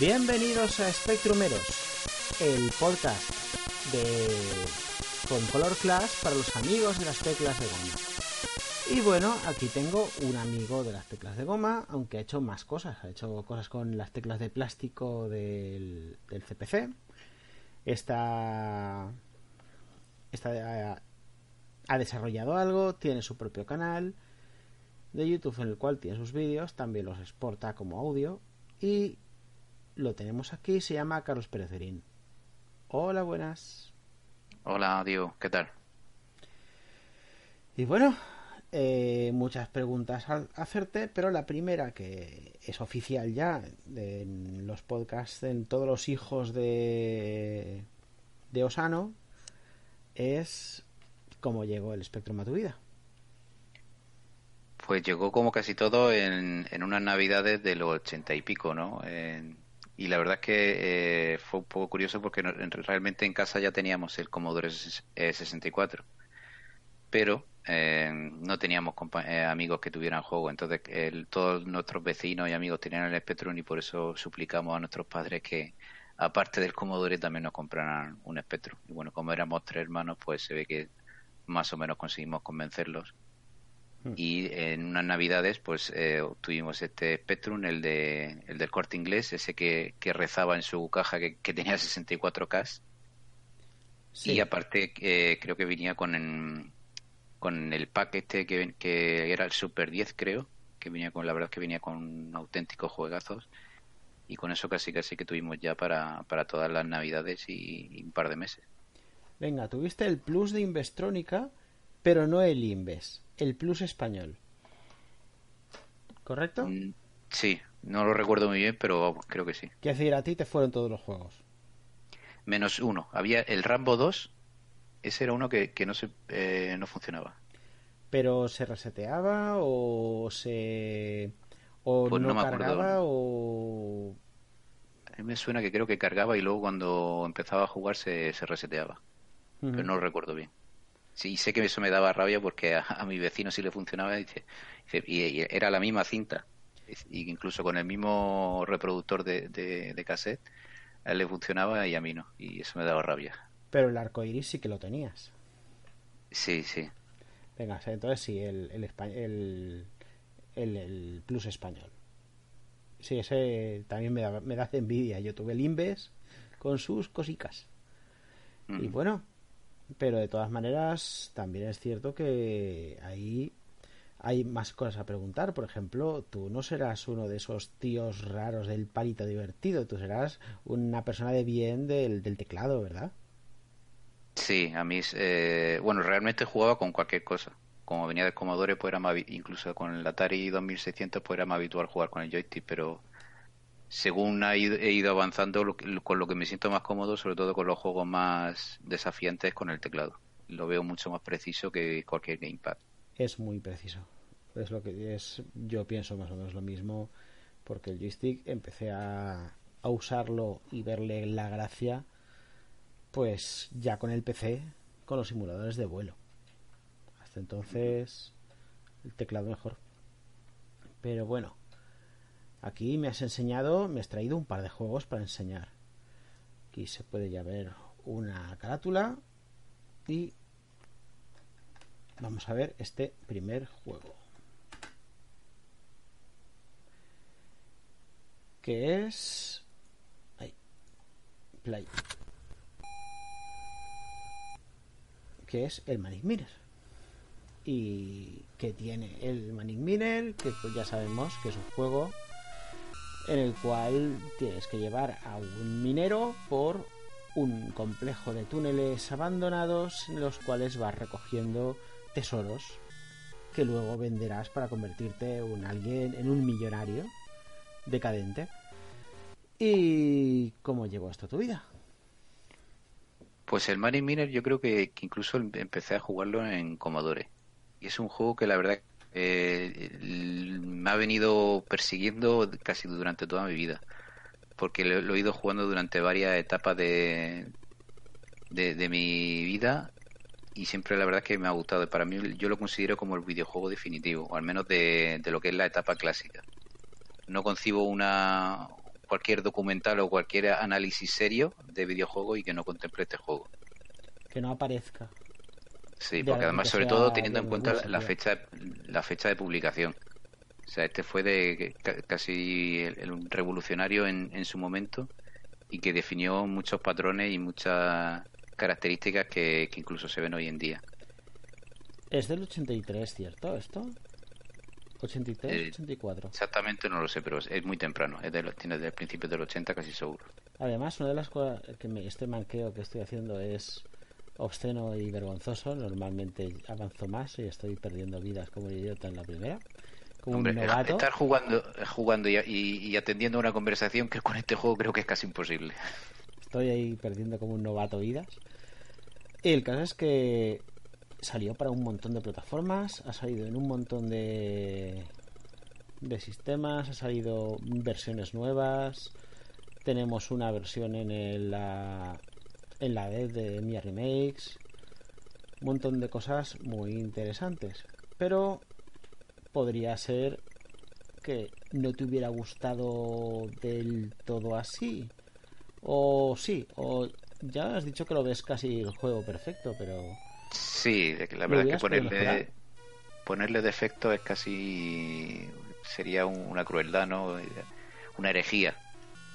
Bienvenidos a Spectrumeros, el podcast de con Color Class para los amigos de las teclas de goma. Y bueno, aquí tengo un amigo de las teclas de goma, aunque ha hecho más cosas. Ha hecho cosas con las teclas de plástico del, del CPC. Está, está, ha desarrollado algo, tiene su propio canal de YouTube en el cual tiene sus vídeos, también los exporta como audio y lo tenemos aquí, se llama Carlos Perezerín. Hola, buenas. Hola, Diego, ¿qué tal? Y bueno, eh, muchas preguntas al hacerte, pero la primera que es oficial ya en los podcasts, en todos los hijos de, de Osano, es cómo llegó el Spectrum a tu vida. Pues llegó como casi todo en, en unas navidades de los ochenta y pico, ¿no? Y la verdad es que eh, fue un poco curioso porque realmente en casa ya teníamos el Commodore 64, pero eh, no teníamos eh, amigos que tuvieran juego. Entonces todos nuestros vecinos y amigos tenían el Spectrum y por eso suplicamos a nuestros padres que aparte del Commodore también nos compraran un Spectrum. Y bueno, como éramos tres hermanos, pues se ve que más o menos conseguimos convencerlos. Y en unas navidades pues eh, obtuvimos este Spectrum, el, de, el del corte inglés, ese que, rezaba en su caja que, tenía 64K. Y aparte eh, creo que venía con, con el pack este que, que era el Super 10 creo, que venía con, la verdad que venía con auténticos juegazos. Y con eso casi casi que tuvimos ya para, para todas las navidades y, y un par de meses. Venga, tuviste el plus de Investrónica, pero no el Inves el Plus español. ¿Correcto? Mm, sí, no lo recuerdo muy bien, pero creo que sí. Quiero decir, a ti te fueron todos los juegos. Menos uno. Había el Rambo 2, ese era uno que, no, se, eh, no funcionaba. ¿Pero se reseteaba o se... o pues no, cargaba o...? A mí me suena que creo que cargaba y luego cuando empezaba a jugar se, reseteaba. Pero no lo recuerdo bien. Sí, sé que eso me daba rabia porque a, mi vecino sí le funcionaba y, era la misma cinta, y incluso con el mismo reproductor de, de, cassette, a él le funcionaba y a mí no, y eso me daba rabia. Pero el arco iris sí que lo tenías. Sí, sí. Venga, entonces sí, el, el, el, plus español. Sí, ese también me da, me da envidia. Yo tuve el Inves con sus cosicas. Y mm. bueno, pero de todas maneras también es cierto que ahí hay más cosas a preguntar. Por ejemplo, tú no serás uno de esos tíos raros del palito divertido, tú serás una persona de bien del, teclado, ¿verdad? Sí, a mí, eh, bueno, realmente jugaba con cualquier cosa. Como venía de Commodore, pues era incluso con el Atari 2600, pues era más habitual jugar con el joystick, pero según he ido avanzando, con lo que me siento más cómodo, sobre todo con los juegos más desafiantes, con el teclado. Lo veo mucho más preciso que cualquier gamepad. Es muy preciso. Es lo que es. Yo pienso más o menos lo mismo, porque el joystick empecé a, a usarlo y verle la gracia, pues ya con el PC, con los simuladores de vuelo. Hasta entonces, el teclado mejor. Pero bueno, Aquí me has enseñado, me has traído un par de juegos para enseñar. Aquí se puede ya ver una carátula y vamos a ver este primer juego. Que es... Ahí. Play. Que es el Manic Miner. Y que tiene el Manic Miner, que pues ya sabemos que es un juego en el cual tienes que llevar a un minero por un complejo de túneles abandonados en los cuales vas recogiendo tesoros que luego venderás para convertirte en alguien en un millonario decadente. ¿Y cómo llegó esto a tu vida? Pues el Marine Miner yo creo que, incluso em, empecé a jugarlo en Commodore. Y es un juego que la verdad eh, me ha venido persiguiendo casi durante toda mi vida. Porque lo, he ido jugando durante varias etapas de, de, mi vida y siempre la verdad que me ha gustado. Para mí yo lo considero como el videojuego definitivo, o al menos de, de lo que es la etapa clásica. No concibo una, cualquier documental o cualquier análisis serio de videojuego y que no contemple este juego. Que no aparezca. Sí, porque además, sobre todo teniendo en cuenta la, fecha, la fecha de publicación. O sea, este fue de casi el, revolucionario en, en, su momento y que definió muchos patrones y muchas características que, que incluso se ven hoy en día. Es del 83, ¿cierto? ¿Esto? 83, 84. Eh, exactamente no lo sé, pero es muy temprano. Es de, tiene desde el principio del 80 casi seguro. Además, una de las cosas que me, este manqueo que estoy haciendo es obsceno y vergonzoso. Normalmente avanzo más y estoy perdiendo vidas como idiota en la primera. Como un novato. Estar jugando, jugando y, y, atendiendo una conversación que con este juego creo que es casi imposible. Estoy ahí perdiendo como un novato vidas. Y el caso es que salió para un montón de plataformas, ha salido en un montón de, de sistemas, ha salido versiones nuevas. Tenemos una versión en la en la web de Mia Remakes. Un montón de cosas muy interesantes. Pero podría ser que no te hubiera gustado del todo así. O sí, o ya has dicho que lo ves casi el juego perfecto, pero Sí, la verdad es que ponerle, ponerle defecto es casi. sería una crueldad, ¿no? Una herejía.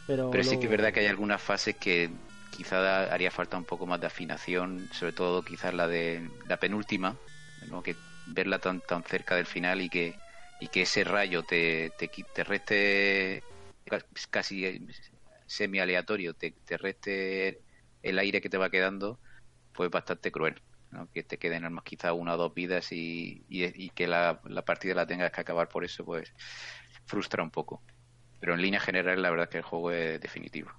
Pero, sí que es verdad que hay algunas fases que quizá haría falta un poco más de afinación, sobre todo quizás la de la penúltima, ¿no? que verla tan, tan cerca del final y que, y que ese rayo te, te, te reste casi semi aleatorio, te, te reste el aire que te va quedando, pues bastante cruel que te queden más quizá una o dos vidas y, y, que la, partida la tengas que acabar por eso, pues frustra un poco. Pero en línea general, la verdad es que el juego es definitivo.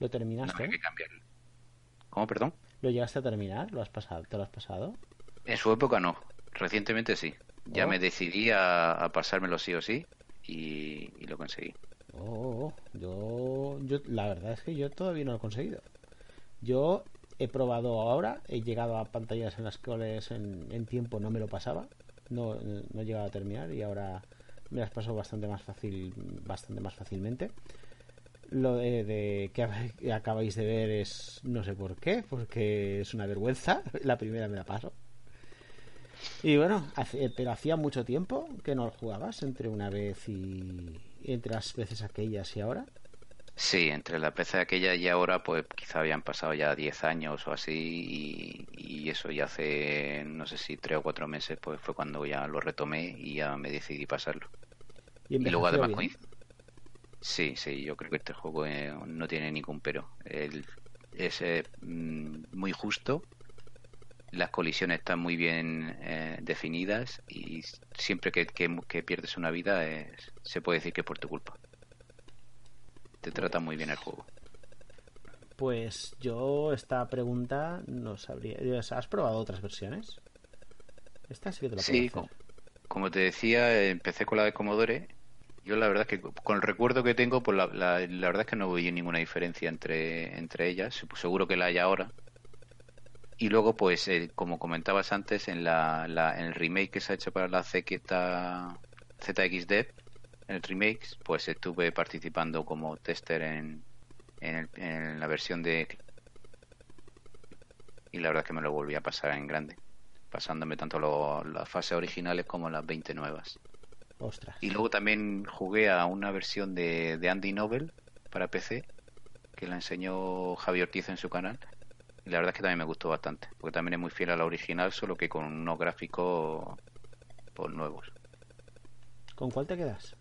¿Lo terminaste? hay que cambiarlo. ¿Cómo, perdón? ¿Lo llegaste a terminar? ¿Lo has pasado? ¿Te lo has pasado? En su época no. Recientemente sí. Ya oh. me decidí a, pasármelo sí o sí y, lo conseguí. Oh, oh, oh, yo, yo, la verdad es que yo todavía no lo he conseguido. Yo he probado ahora, he llegado a pantallas en las cuales en, tiempo no me lo pasaba, no, no he llegado a terminar y ahora me las paso bastante más fácil, bastante más fácilmente. Lo de, que acabáis de ver es no sé por qué, porque es una vergüenza. La primera me la paso. Y bueno, pero hacía mucho tiempo que no jugabas entre una vez y entre las veces aquellas y ahora. Sí, entre la PC aquella y ahora, pues quizá habían pasado ya 10 años o así, y, eso ya hace, no sé si 3 o 4 meses, pues fue cuando ya lo retomé y ya me decidí pasarlo. Y, luego además Sí, sí, yo creo que este juego eh, no tiene ningún pero. El, es eh, mm, muy justo, las colisiones están muy bien eh, definidas y siempre que, que, pierdes una vida se puede decir que es por tu culpa te trata muy bien el juego. Pues yo esta pregunta no sabría. ¿Has probado otras versiones? Esta sí que te la Sí, como, te decía, empecé con la de Commodore. Yo la verdad es que con el recuerdo que tengo, pues la, la, verdad es que no veo ninguna diferencia entre, entre ellas. Seguro que la hay ahora. Y luego, pues, eh, como comentabas antes, en, la, en el remake que se ha hecho para la ZX, ZXD, en el remakes, pues estuve participando como tester en, en, la versión de y la verdad es que me lo volví a pasar en grande, pasándome tanto las fases originales como las 20 nuevas. Y luego también jugué a una versión de, de Andy Nobel para PC, que la enseñó Javier Ortiz en su canal. Y la verdad es que también me gustó bastante, porque también es muy fiel a la original, solo que con unos gráficos pues, nuevos. ¿Con cuál te quedas?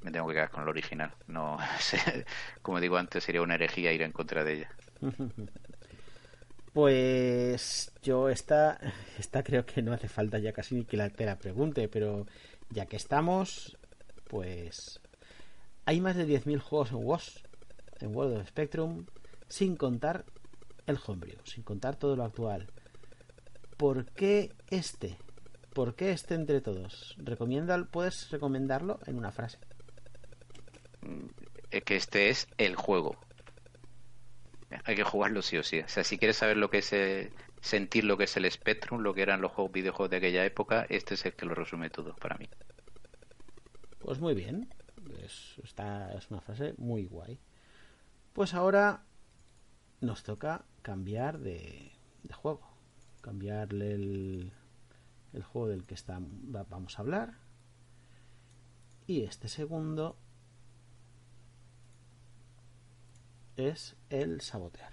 me tengo que quedar con el original. No, como digo antes, sería una herejía ir en contra de ella. Pues yo esta, esta creo que no hace falta ya casi ni que la, te la pregunte, pero ya que estamos, pues hay más de 10.000 juegos en WOS, en World of Spectrum, sin contar el homebrew, sin contar todo lo actual. ¿Por qué este? ¿Por qué este entre todos? ¿Recomienda, ¿Puedes recomendarlo en una frase? Es que este es el juego. Hay que jugarlo sí o sí. O sea, si quieres saber lo que es eh, sentir lo que es el Spectrum, lo que eran los juegos, videojuegos de aquella época, este es el que lo resume todo para mí. Pues muy bien. Es, una frase muy guay. Pues ahora nos toca cambiar de, juego. Cambiarle el, el juego del que está, vamos a hablar. Y este segundo es el sabotear.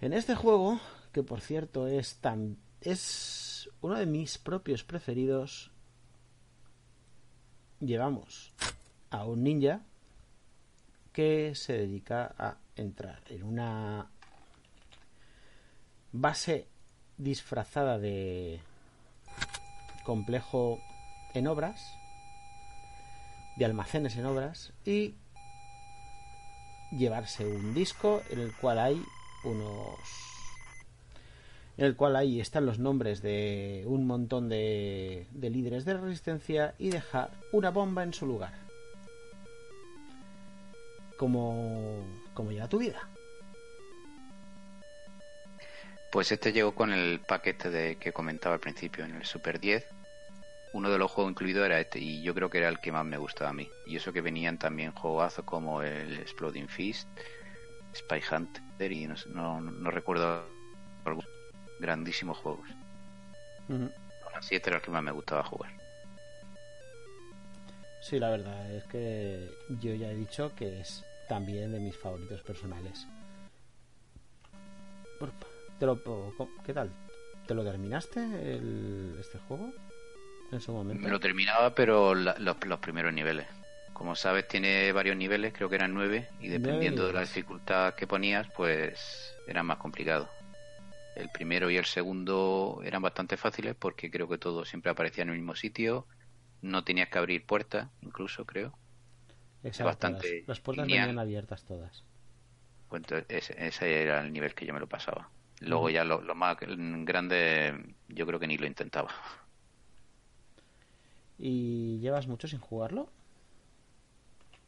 En este juego, que por cierto es tan es uno de mis propios preferidos, llevamos a un ninja que se dedica a entrar en una base disfrazada de complejo en obras, de almacenes en obras, y llevarse un disco en el cual hay unos en el cual ahí están los nombres de un montón de, de líderes de resistencia y dejar una bomba en su lugar. Como, como lleva tu vida. Pues este llegó con el paquete de que comentaba al principio, en el Super 10. Uno de los juegos incluidos era este, y yo creo que era el que más me gustaba a mí. Y eso que venían también juegazos como el Exploding Fist, Spy Hunter y no, no, recuerdo grandísimos juegos. Así este era el que más me gustaba jugar. Sí, la verdad es que yo ya he dicho que es también de mis favoritos personales. ¿Te lo, ¿Qué tal? ¿Te lo terminaste este juego en su momento? Me lo terminaba, pero los, los primeros niveles. Como sabes, tiene varios niveles, creo que eran nueve, y dependiendo de la dificultad que ponías, pues eran más complicados. El primero y el segundo eran bastante fáciles porque creo que todo siempre aparecía en el mismo sitio. No tenías que abrir puertas, incluso, creo. Exacto, bastante las, puertas venían abiertas todas. Pues ese, era el nivel que yo me lo pasaba. Luego ya lo, lo más grande yo creo que ni lo intentaba. ¿Y llevas mucho sin jugarlo?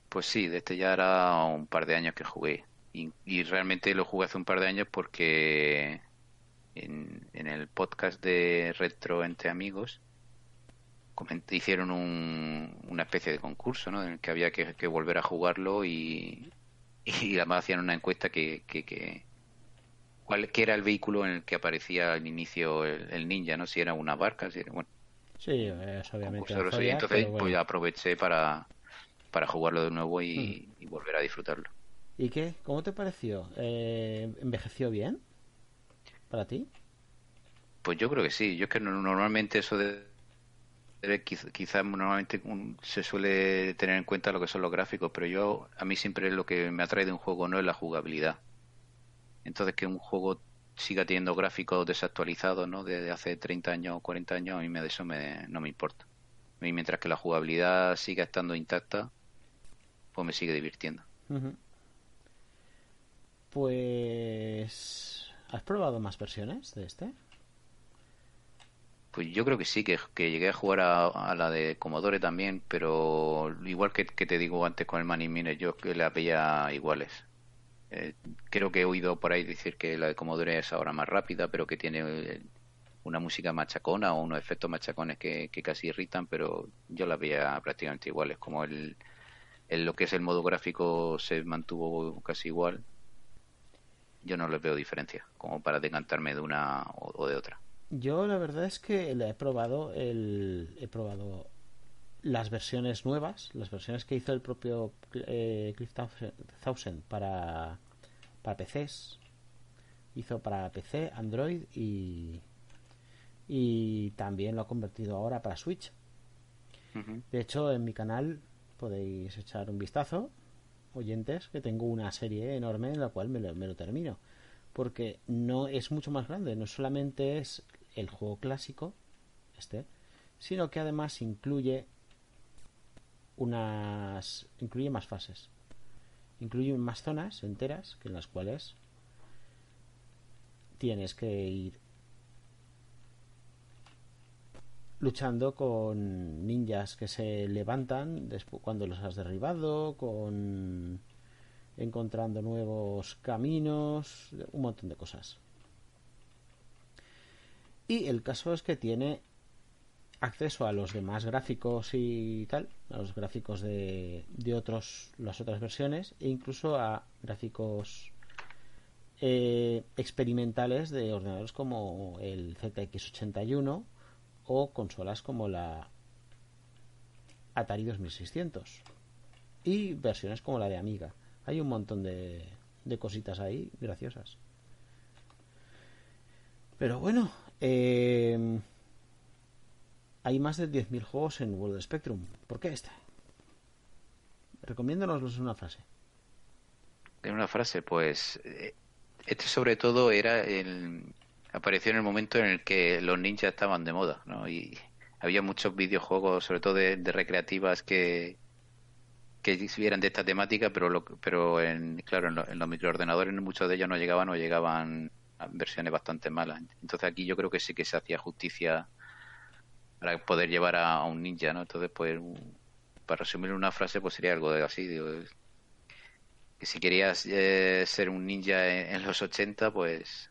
Pues sí, desde este ya era un par de años que jugué. Y, realmente lo jugué hace un par de años porque en, el podcast de Retro entre amigos hicieron una especie de concurso ¿no? en el que había que, volver a jugarlo y, y además hacían una encuesta que, que, cuál era el vehículo en el que aparecía al inicio el, ninja, no si era una barca, si era, bueno. Sí, es obviamente. entonces pues aproveché para, para jugarlo de nuevo hmm. y, volver a disfrutarlo. ¿Y qué? ¿Cómo te pareció? Eh, ¿Envejeció bien? ¿Para ti? Pues yo creo que sí. Yo es que normalmente eso de quizás normalmente se suele tener en cuenta lo que son los gráficos, pero yo a mí siempre lo que me atrae de un juego no es la jugabilidad. Entonces que un juego siga teniendo gráficos desactualizados, ¿no? Desde hace 30 años o 40 años, a mí de eso me, no me importa. Y mientras que la jugabilidad siga estando intacta, pues me sigue divirtiendo. Pues... ¿Has probado más versiones de este? Pues yo creo que sí, que, llegué a jugar a, la de Commodore también, pero igual que, te digo antes con el Money Miner, yo que la veía iguales. Eh, creo que he oído por ahí decir que la de Commodore es ahora más rápida, pero que tiene eh, una música machacona o unos efectos machacones que, que casi irritan, pero yo la veía prácticamente iguales, como el, lo que es el modo gráfico se mantuvo casi igual, yo no les veo diferencia, como para decantarme de una o, de otra. Yo la verdad es que he probado el he probado las versiones nuevas, las versiones que hizo el propio eh, Cliff Thousand para para PCs, hizo para PC, Android y y también lo ha convertido ahora para Switch. De hecho, en mi canal podéis echar un vistazo, oyentes, que tengo una serie enorme en la cual me lo, termino. Porque no es mucho más grande, no solamente es el juego clásico, este, sino que además incluye unas incluye más fases. Incluye más zonas enteras que en las cuales tienes que ir luchando con ninjas que se levantan después cuando los has derribado con encontrando nuevos caminos un montón de cosas. Y el caso es que tiene acceso a los demás gráficos y tal, a los gráficos de, de otros, las otras versiones e incluso a gráficos eh, experimentales de ordenadores como el ZX81 o consolas como la Atari 2600 y versiones como la de Amiga. Hay un montón de, de cositas ahí graciosas. Pero bueno, eh, hay más de 10.000 juegos en World Spectrum. ¿Por qué este? Recomiéndanos en una frase. En una frase, pues. Eh, este, sobre todo, era el. Apareció en el momento en el que los ninjas estaban de moda, ¿no? Y había muchos videojuegos, sobre todo de, recreativas, que que vieran de esta temática, pero lo, pero en, claro, en, en los microordenadores muchos de ellos no llegaban o llegaban a versiones bastante malas. Entonces aquí yo creo que sí que se hacía justicia para poder llevar a, un ninja, ¿no? Entonces, pues, para resumir una frase, pues sería algo de así, digo, que si querías eh, ser un ninja en, los 80, pues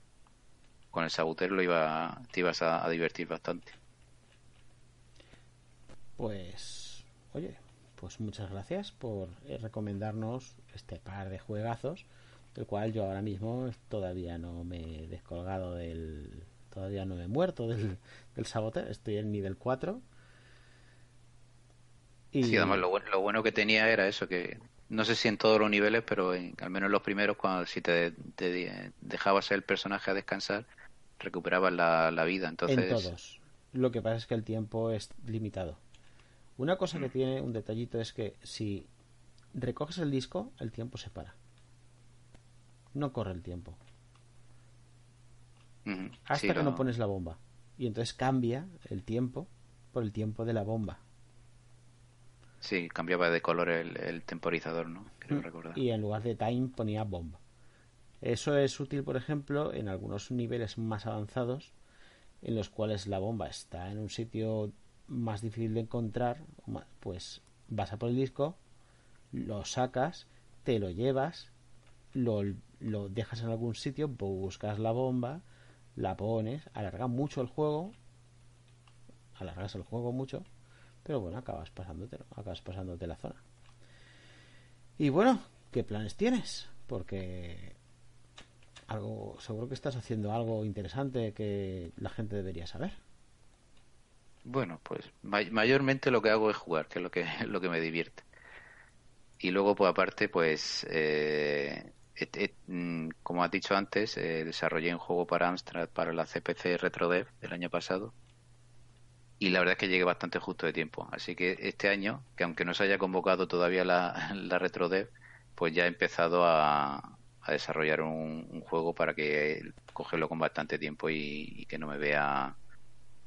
con el saboteur lo iba, te ibas a, divertir bastante. Pues, oye, pues muchas gracias por eh, recomendarnos este par de juegazos, del cual yo ahora mismo todavía no me he descolgado del, Todavía no he muerto del, del saboteur, estoy en nivel 4. Y... Sí, además lo bueno, lo bueno que tenía era eso, que no sé si en todos los niveles, pero al menos en los primeros, cuando si te, dejabas el personaje a descansar, recuperabas la, la, vida. Entonces... En todos. Lo que pasa es que el tiempo es limitado. Una cosa que mm. tiene un detallito es que si recoges el disco, el tiempo se para. No corre el tiempo hasta que no. pones la bomba. Y entonces cambia el tiempo por el tiempo de la bomba. Sí, cambiaba de color el, temporizador, ¿no? Y en lugar de time ponía bomba. Eso es útil, por ejemplo, en algunos niveles más avanzados en los cuales la bomba está en un sitio más difícil de encontrar, pues vas a por el disco, lo sacas, te lo llevas, lo, lo dejas en algún sitio, buscas la bomba, la pones, alarga mucho el juego, alargas el juego mucho, pero bueno, acabas pasándote, acabas pasándote la zona. Y bueno, ¿qué planes tienes? Porque algo, seguro que estás haciendo algo interesante que la gente debería saber. Bueno, pues mayormente lo que hago es jugar, que es lo que, lo que me divierte. Y luego, pues aparte, pues eh, Mm, como has dicho antes, eh, desarrollé un juego para Amstrad para la CPC RetroDev del año pasado y la verdad es que llegué bastante justo de tiempo. Así que este año, que aunque no se haya convocado todavía la, RetroDev, pues ya he empezado a, desarrollar un, juego para que cogerlo con bastante tiempo y, que no me vea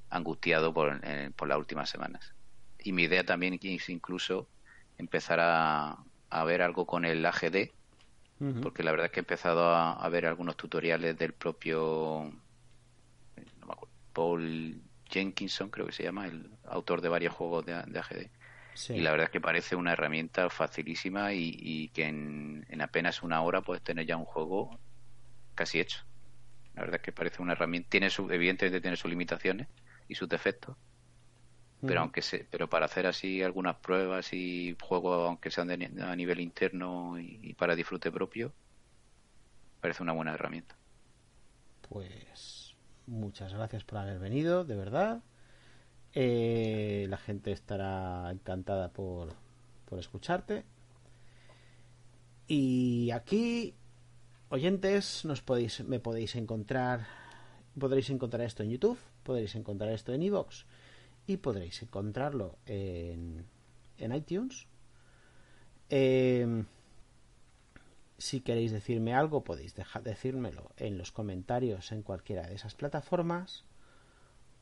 angustiado por, por las últimas semanas. Y mi idea también es incluso empezar a, a ver algo con el AGD, porque la verdad es que he empezado a, ver algunos tutoriales del propio Paul Jenkinson, creo que se llama, el autor de varios juegos de, AGD. Y la verdad es que parece una herramienta facilísima y, que en, apenas una hora puedes tener ya un juego casi hecho. La verdad es que parece una herramienta. Tiene su, evidentemente tiene sus limitaciones y sus defectos, pero aunque se, pero para hacer así algunas pruebas y juegos aunque sean a nivel interno y, para disfrute propio parece una buena herramienta. Pues muchas gracias por haber venido de verdad. Eh, la gente estará encantada por, por escucharte. Y aquí oyentes nos podéis me podéis encontrar podréis encontrar esto en YouTube podréis encontrar esto en iVoox y podréis encontrarlo en, en iTunes. Em, si queréis decirme algo, podéis dejar decírmelo en los comentarios en cualquiera de esas plataformas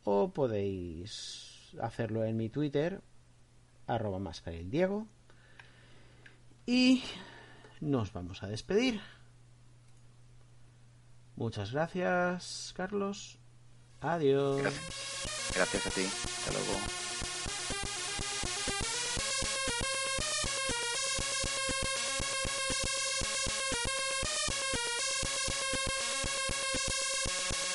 o podéis hacerlo en mi Twitter arroba el Diego. Y nos vamos a despedir. Muchas gracias, Carlos. Adiós. Gracias, gracias a ti. Hasta luego.